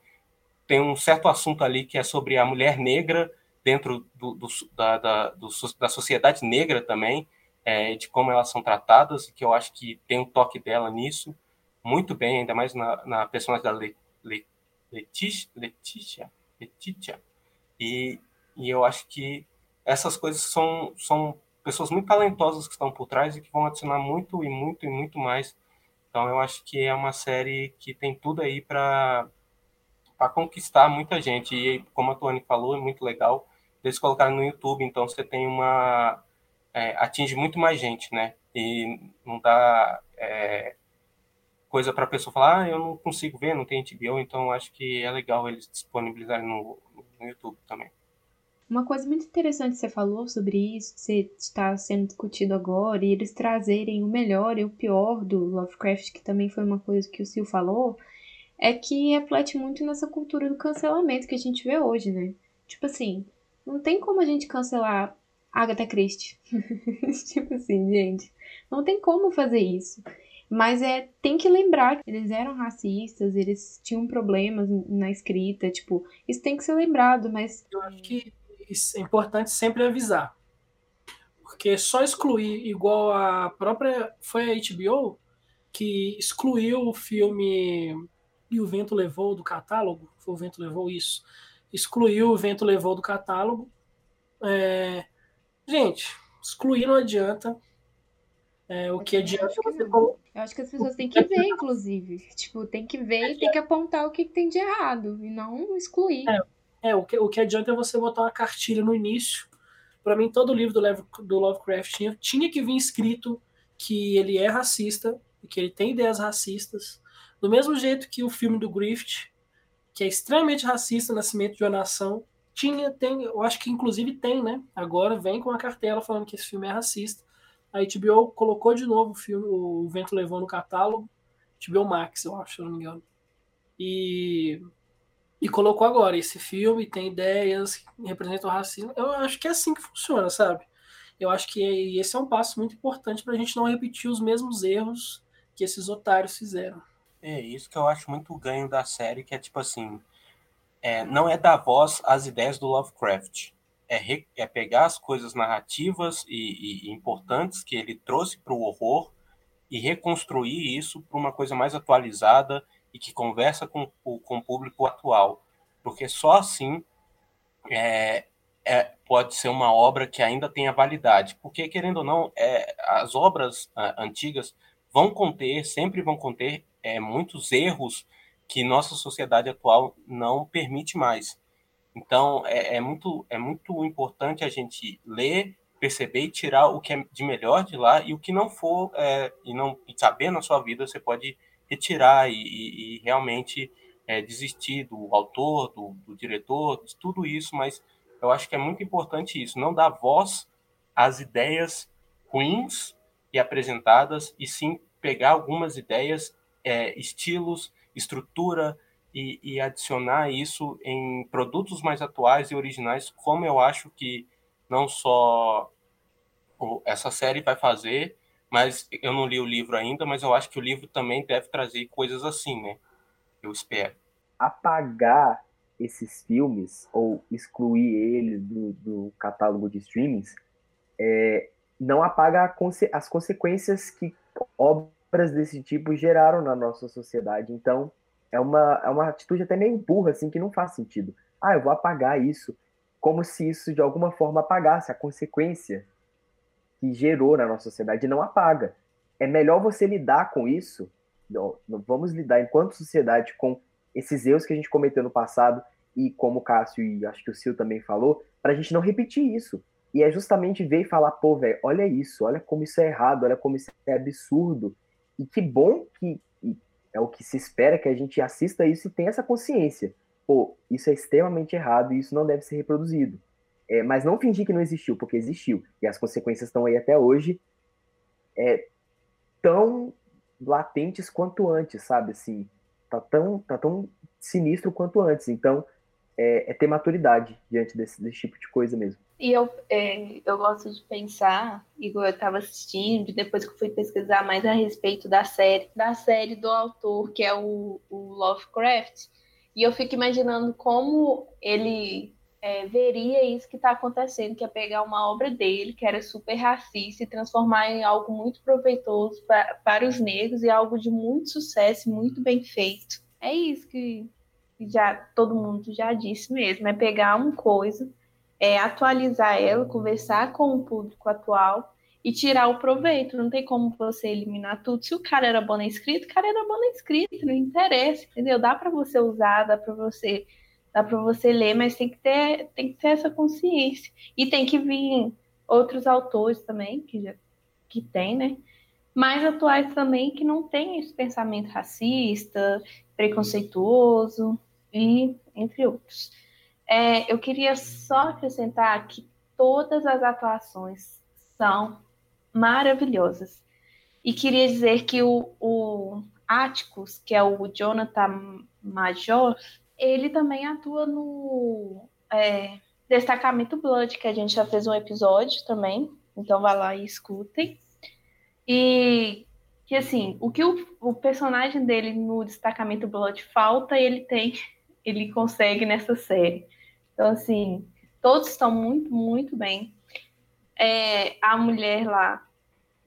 tem um certo assunto ali que é sobre a mulher negra dentro do, do, da, da, do, da, sociedade negra também, é, de como elas são tratadas, e que eu acho que tem um toque dela nisso, muito bem, ainda mais na, na personagem da Le, Le, Letícia, Letícia, Letícia. E, e eu acho que essas coisas são, são pessoas muito talentosas que estão por trás e que vão adicionar muito e muito e muito mais. Então eu acho que é uma série que tem tudo aí para conquistar muita gente. E como a Tony falou, é muito legal. Eles colocaram no YouTube, então você tem uma. É, atinge muito mais gente, né? E não dá é, coisa para a pessoa falar, ah, eu não consigo ver, não tem HBO, então acho que é legal eles disponibilizarem no, no YouTube também. Uma coisa muito interessante que você falou sobre isso, que está sendo discutido agora, e eles trazerem o melhor e o pior do Lovecraft, que também foi uma coisa que o Sil falou, é que reflete muito nessa cultura do cancelamento que a gente vê hoje, né? Tipo assim, não tem como a gente cancelar Agatha Christie. tipo assim, gente, não tem como fazer isso. Mas é, tem que lembrar que eles eram racistas, eles tinham problemas na escrita, tipo, isso tem que ser lembrado, mas. Eu acho que é importante sempre avisar. Porque só excluir, igual a própria. Foi a HBO que excluiu o filme e o vento levou do catálogo, foi o vento levou isso, excluiu o vento levou do catálogo. É, gente, excluir não adianta. É, o que adianta você. Eu acho que as pessoas têm que ver, inclusive. Tipo, tem que ver e tem que apontar o que tem de errado e não excluir. É, é o, que, o que adianta é você botar uma cartilha no início. Para mim, todo livro do, do Lovecraft tinha, tinha que vir escrito que ele é racista e que ele tem ideias racistas. Do mesmo jeito que o filme do Griffith, que é extremamente racista, Nascimento de uma Nação, tinha, tem, eu acho que inclusive tem, né? Agora vem com a cartela falando que esse filme é racista. A HBO colocou de novo o filme, o Vento Levou no catálogo, HBO Max, eu acho, se eu não me engano. E, e colocou agora esse filme, tem ideias que representam o racismo. Eu acho que é assim que funciona, sabe? Eu acho que esse é um passo muito importante para a gente não repetir os mesmos erros que esses otários fizeram. É isso que eu acho muito ganho da série, que é tipo assim, é, não é dar voz às ideias do Lovecraft, é, re, é pegar as coisas narrativas e, e importantes que ele trouxe para o horror e reconstruir isso para uma coisa mais atualizada e que conversa com, com o público atual, porque só assim é, é, pode ser uma obra que ainda tenha validade, porque querendo ou não, é, as obras a, antigas vão conter, sempre vão conter é, muitos erros que nossa sociedade atual não permite mais. Então, é, é, muito, é muito importante a gente ler, perceber e tirar o que é de melhor de lá e o que não for é, e não e caber na sua vida, você pode retirar e, e, e realmente é, desistir do autor, do, do, diretor, de tudo isso, mas eu acho que é muito importante isso, não dar voz às ideias ruins e apresentadas, e sim pegar algumas ideias, é, estilos, estrutura e, e, adicionar isso em produtos mais atuais e originais, como eu acho que não só essa série vai fazer, mas eu não li o livro ainda, mas eu acho que o livro também deve trazer coisas assim, né? Eu espero. Apagar esses filmes ou excluir eles do, do catálogo de streamings é, não apaga as consequências que obras desse tipo geraram na nossa sociedade. Então, é uma, é uma atitude até meio burra, assim, que não faz sentido. Ah, eu vou apagar isso, como se isso de alguma forma apagasse a consequência que gerou na nossa sociedade. Não apaga. É melhor você lidar com isso. Vamos lidar enquanto sociedade com esses erros que a gente cometeu no passado e como o Cássio e acho que o Sil também falou, para a gente não repetir isso. E é justamente ver e falar, pô, velho, olha isso, olha como isso é errado, olha como isso é absurdo. E que bom que é o que se espera que a gente assista isso e tenha essa consciência. Pô, isso é extremamente errado e isso não deve ser reproduzido. É, mas não fingir que não existiu, porque existiu. E as consequências estão aí até hoje é, tão latentes quanto antes, sabe? Assim, tá tão, tá tão sinistro quanto antes. Então, é, é ter maturidade diante desse, desse tipo de coisa mesmo. E eu, é, eu gosto de pensar, igual eu estava assistindo, depois que eu fui pesquisar mais a respeito da série, da série do autor, que é o, o Lovecraft, e eu fico imaginando como ele é, veria isso que está acontecendo, que é pegar uma obra dele, que era super racista, e transformar em algo muito proveitoso pra, para os negros e algo de muito sucesso, muito bem feito. É isso que já todo mundo já disse mesmo, é pegar uma coisa é, atualizar ela, conversar com o público atual e tirar o proveito. Não tem como você eliminar tudo. Se o cara era bom na escrita, o cara era bom na escrita, não interessa, entendeu? Dá para você usar, dá para você, dá para você ler, mas tem que ter, tem que ter essa consciência. E tem que vir outros autores também que já que tem, né? Mais atuais também que não tem esse pensamento racista, preconceituoso e entre outros. É, eu queria só acrescentar que todas as atuações são maravilhosas. E queria dizer que o, o Atticus, que é o Jonathan Major, ele também atua no é, Destacamento Blood, que a gente já fez um episódio também. Então vá lá e escutem. E que assim, o que o, o personagem dele no Destacamento Blood falta, ele tem, ele consegue nessa série. Então, assim, todos estão muito, muito bem. É, a mulher lá,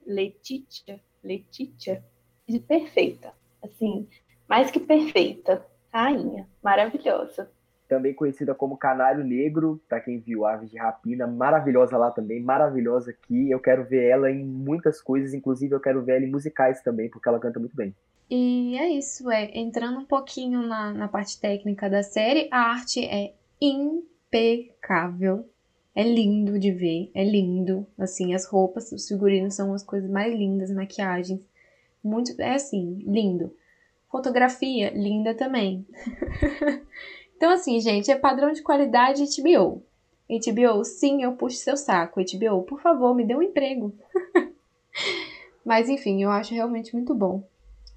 Letitia, Letitia, de perfeita. Assim, mais que perfeita. Rainha, maravilhosa. Também conhecida como Canário Negro, para quem viu Aves de Rapina, maravilhosa lá também, maravilhosa aqui. Eu quero ver ela em muitas coisas, inclusive eu quero ver ela em musicais também, porque ela canta muito bem. E é isso, é. Entrando um pouquinho na, na parte técnica da série, a arte é impecável. É lindo de ver, é lindo. Assim, as roupas, os figurinos são as coisas mais lindas, maquiagens. Muito, é assim, lindo. Fotografia, linda também. então, assim, gente, é padrão de qualidade HBO. HBO, sim, eu puxo seu saco. HBO, por favor, me dê um emprego. Mas, enfim, eu acho realmente muito bom.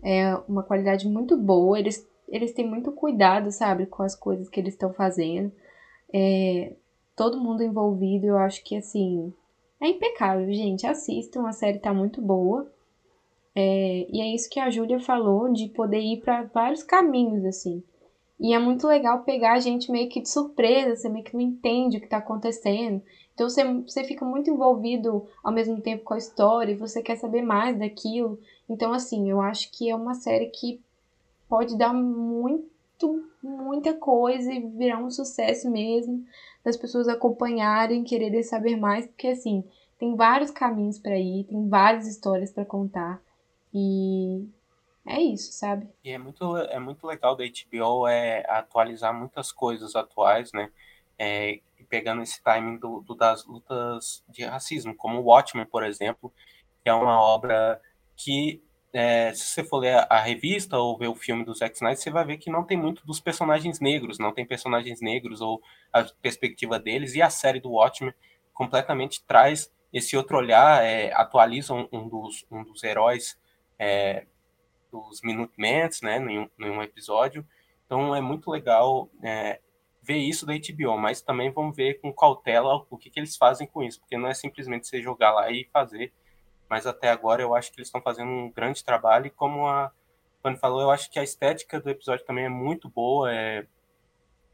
É uma qualidade muito boa. Eles, eles têm muito cuidado, sabe, com as coisas que eles estão fazendo. É, todo mundo envolvido, eu acho que, assim, é impecável, gente. Assistam, a série tá muito boa. É, e é isso que a Júlia falou, de poder ir para vários caminhos, assim. E é muito legal pegar a gente meio que de surpresa, você meio que não entende o que está acontecendo. Então você, você fica muito envolvido ao mesmo tempo com a história e você quer saber mais daquilo. Então, assim, eu acho que é uma série que pode dar muito, muita coisa e virar um sucesso mesmo, das pessoas acompanharem, quererem saber mais, porque assim, tem vários caminhos para ir, tem várias histórias para contar. E é isso, sabe? E é muito, é muito legal da HBO é atualizar muitas coisas atuais, né? É, pegando esse timing do, do, das lutas de racismo, como Watchmen, por exemplo, que é uma obra que, é, se você for ler a, a, revista ou ver o filme do Zack Snyder, você vai ver que não tem muito dos personagens negros, não tem personagens negros ou a perspectiva deles, e a série do Watchmen completamente traz esse outro olhar, é, atualiza um, um, dos, um dos heróis é, dos Minutemans, né, em um, episódio. Então é muito legal é, ver isso da HBO, mas também vamos ver com cautela o que, que eles fazem com isso, porque não é simplesmente você jogar lá e fazer, mas até agora eu acho que eles estão fazendo um grande trabalho e como a Fanny falou, eu acho que a estética do episódio também é muito boa, é,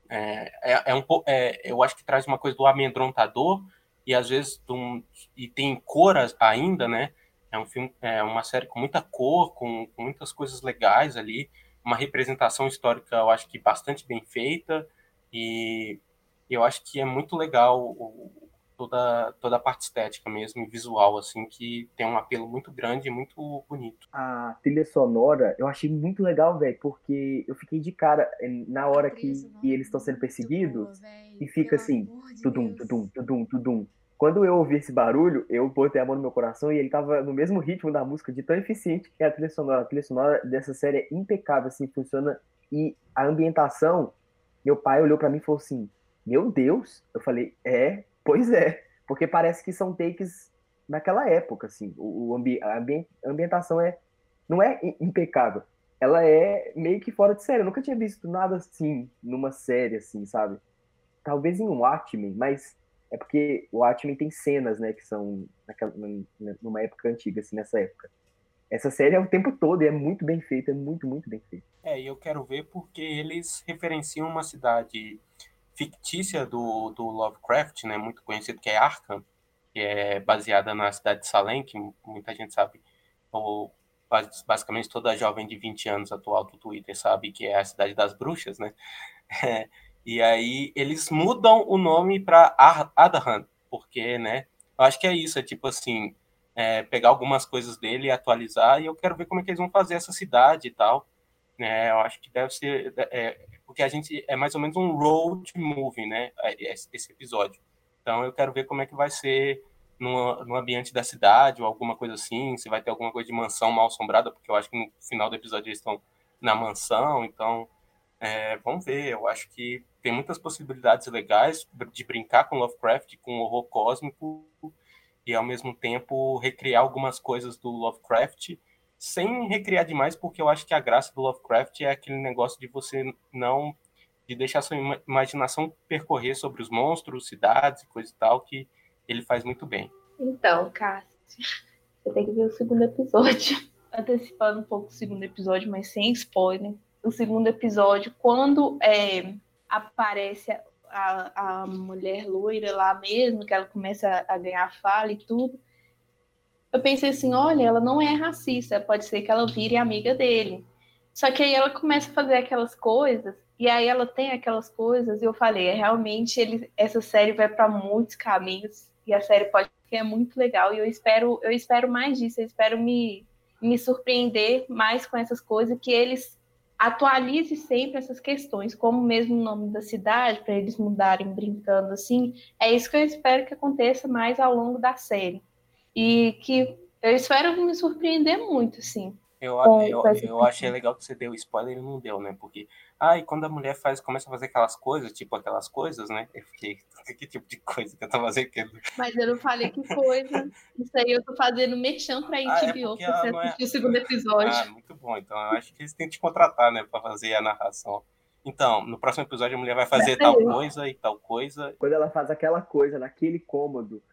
é, é, é um é, eu acho que traz uma coisa do amedrontador e às vezes um, e tem cor ainda, né? É um filme, é uma série com muita cor, com, com muitas coisas legais ali, uma representação histórica, eu acho que bastante bem feita e eu acho que é muito legal o, toda toda a parte estética mesmo, visual assim, que tem um apelo muito grande e muito bonito. A trilha sonora eu achei muito legal, velho, porque eu fiquei de cara na hora que, que eles estão sendo perseguidos e fica assim, tudum, tudum, tudum, tudum. Quando eu ouvi esse barulho, eu botei a mão no meu coração e ele tava no mesmo ritmo da música, de tão eficiente que é a trilha sonora. A trilha sonora dessa série é impecável, assim, funciona. E a ambientação, meu pai olhou para mim e falou assim: Meu Deus! Eu falei: É, pois é. Porque parece que são takes naquela época, assim. O, ambi a ambientação é, não é impecável. Ela é meio que fora de série. Eu nunca tinha visto nada assim numa série, assim, sabe? Talvez em Watchmen, mas é porque o Watchmen tem cenas, né, que são naquela, numa época antiga, assim, nessa época. Essa série é o tempo todo e é muito bem feita, é muito, muito bem feita. É, e eu quero ver porque eles referenciam uma cidade fictícia do, do Lovecraft, né, muito conhecido, que é Arkham, que é baseada na cidade de Salem, que muita gente sabe, ou basicamente toda jovem de 20 anos atual do Twitter sabe que é a cidade das bruxas, né? É, e aí eles mudam o nome para Adahan, porque, né? Eu acho que é isso, é tipo assim, é, pegar algumas coisas dele e atualizar, e eu quero ver como é que eles vão fazer essa cidade e tal. Né? Eu acho que deve ser. É, porque a gente é mais ou menos um road movie, né? É, esse episódio. Então eu quero ver como é que vai ser no, no ambiente da cidade ou alguma coisa assim, se vai ter alguma coisa de mansão mal assombrada, porque eu acho que no final do episódio eles estão na mansão, então é, vamos ver. Eu acho que tem muitas possibilidades legais de brincar com Lovecraft, com horror cósmico e ao mesmo tempo recriar algumas coisas do Lovecraft sem recriar demais, porque eu acho que a graça do Lovecraft é aquele negócio de você não de deixar sua imaginação percorrer sobre os monstros, cidades e coisa e tal que ele faz muito bem. Então, Cássio, você tem que ver o segundo episódio. Antecipando um pouco o segundo episódio, mas sem spoiler. O segundo episódio, quando é, aparece a, a mulher loira lá mesmo, que ela começa a ganhar fala e tudo. Eu pensei assim, olha, ela não é racista, pode ser que ela vire amiga dele. Só que aí ela começa a fazer aquelas coisas E aí ela tem aquelas coisas, e eu falei, é, realmente ele, essa série vai para muitos caminhos, e a série pode ser é muito legal, e eu espero, eu espero mais disso, eu espero me, me surpreender mais com essas coisas, que eles atualize sempre essas questões, como mesmo o nome da cidade, para eles mudarem brincando assim. É isso que eu espero que aconteça mais ao longo da série. E que eu espero me surpreender muito, assim. Eu, eu, eu achei legal que você deu spoiler e não deu, né? Porque, ah, e quando a mulher faz, começa a fazer aquelas coisas, tipo aquelas coisas, né? Eu fiquei, que tipo de coisa que eu tô fazendo? Mas eu não falei que coisa. Isso aí eu tô fazendo mexão pra HBO, ah, é pra você assistir é... o segundo episódio. Ah, muito bom. Então eu acho que eles têm que te contratar, né? Pra fazer a narração. Então, no próximo episódio a mulher vai fazer é tal coisa e tal coisa. Quando ela faz aquela coisa naquele cômodo,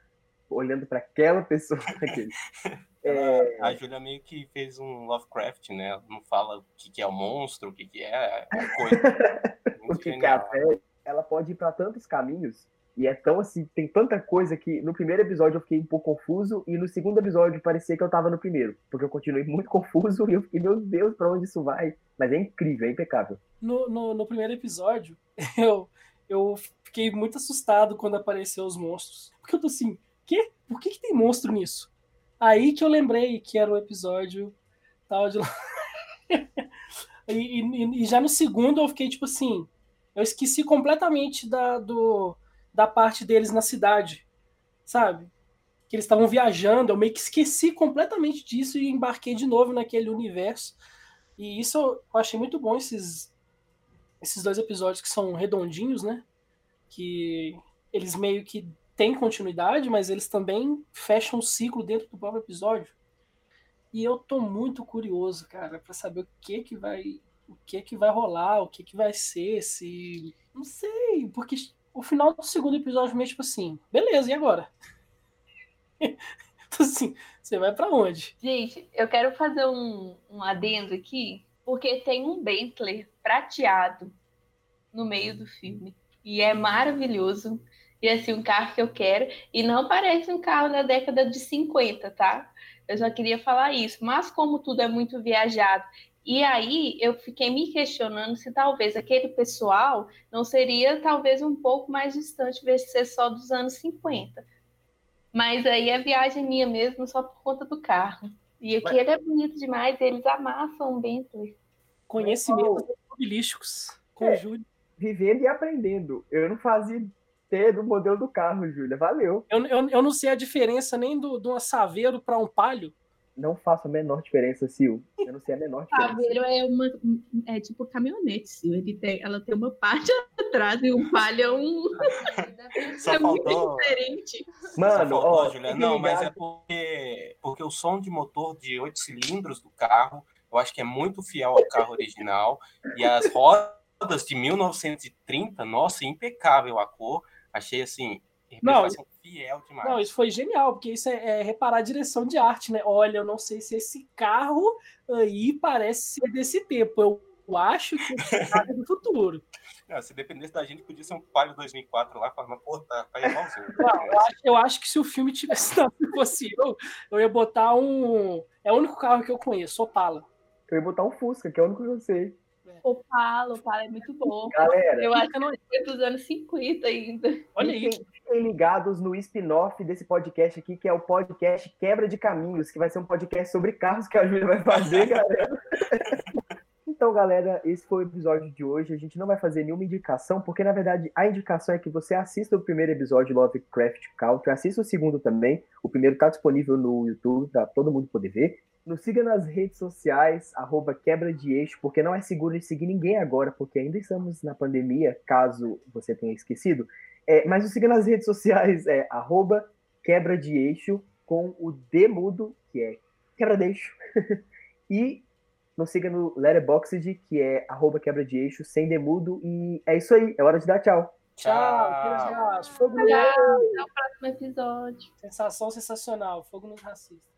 olhando para aquela pessoa. É... A Júlia meio que fez um Lovecraft, né? não fala o que, que é o monstro, o que, que é a coisa. o que, que é a fé. Ela pode ir para tantos caminhos. E é tão assim, tem tanta coisa que no primeiro episódio eu fiquei um pouco confuso e no segundo episódio parecia que eu tava no primeiro, porque eu continuei muito confuso e eu fiquei, meu Deus, pra onde isso vai? Mas é incrível, é impecável. No, no, no primeiro episódio, eu, eu fiquei muito assustado quando apareceu os monstros. Porque eu tô assim, quê? Por que, que tem monstro nisso? Aí que eu lembrei que era o episódio tal de. e, e, e, já no segundo eu fiquei tipo assim. Eu esqueci completamente da, do, da parte deles na cidade, sabe? Que eles estavam viajando. Eu meio que esqueci completamente disso e embarquei de novo naquele universo. E isso eu achei muito bom, esses, esses dois episódios que são redondinhos, né? Que eles meio que tem continuidade, mas eles também fecham o ciclo dentro do próprio episódio. E eu tô muito curioso, cara, para saber o que que vai, o que que vai rolar, o que que vai ser, se não sei, porque o final do segundo episódio meio tipo assim, beleza, e agora? então, assim, você vai para onde? Gente, eu quero fazer um, um adendo aqui, porque tem um Bentley prateado no meio do filme. E é maravilhoso e assim, um carro que eu quero. E não parece um carro da década de 50, tá? Eu só queria falar isso. Mas como tudo é muito viajado, e aí eu fiquei me questionando se talvez aquele pessoal não seria talvez um pouco mais distante, de ser só dos anos 50. Mas aí é viagem minha mesmo, só por conta do carro. E aqui Mas... ele é bonito demais, eles amassam o Bentley. Conhecimentos automobilísticos com é, Júlio. Vivendo e aprendendo. Eu não fazia ter do modelo do carro, Júlia. Valeu. Eu, eu, eu não sei a diferença nem do, do Saveiro para um Palio. Não faço a menor diferença, Sil. Eu não sei a menor diferença. Saveiro é uma é tipo caminhonete, Sil. Ele tem, ela tem uma parte atrás e um Palio é um Só é faltou... muito diferente. Mano, Só faltou, ó, Julia. Não, mas é porque porque o som de motor de oito cilindros do carro, eu acho que é muito fiel ao carro original e as rodas de 1930, nossa, impecável a cor. Achei assim, não, fiel demais. Não, isso foi genial, porque isso é, é, reparar a direção de arte, né? Olha, eu não sei se esse carro aí parece ser desse tempo. Eu acho que esse carro é do futuro. Não, se dependesse da gente, podia ser um Palio 2004 lá, falando, pô, tá, tá igualzinho. Não, eu, acho, eu acho que se o filme tivesse tanto possível, eu ia botar um. É o único carro que eu conheço, Opala. Eu ia botar um Fusca, que é o único que eu sei. O Palo, o Palo é muito bom. Galera, eu acho que não é dos anos 50 ainda. Olha aí. Fiquem ligados no spin-off desse podcast aqui, que é o podcast Quebra de Caminhos, que vai ser um podcast sobre carros que a Júlia vai fazer, galera. Então, galera, esse foi o episódio de hoje. A gente não vai fazer nenhuma indicação, porque na verdade a indicação é que você assista o primeiro episódio de Lovecraft Country, assista o segundo também. O primeiro está disponível no YouTube, para todo mundo poder ver. Nos siga nas redes sociais, arroba quebra de eixo, porque não é seguro de seguir ninguém agora, porque ainda estamos na pandemia, caso você tenha esquecido. É, mas nos siga nas redes sociais, é arroba quebra de eixo, com o D mudo, que é quebra de eixo. e nos siga no Letterboxd, que é arroba quebra de eixo, sem demudo. E é isso aí, é hora de dar tchau. Tchau, tchau. Fogo no Até o próximo episódio. Sensação sensacional, fogo nos racistas.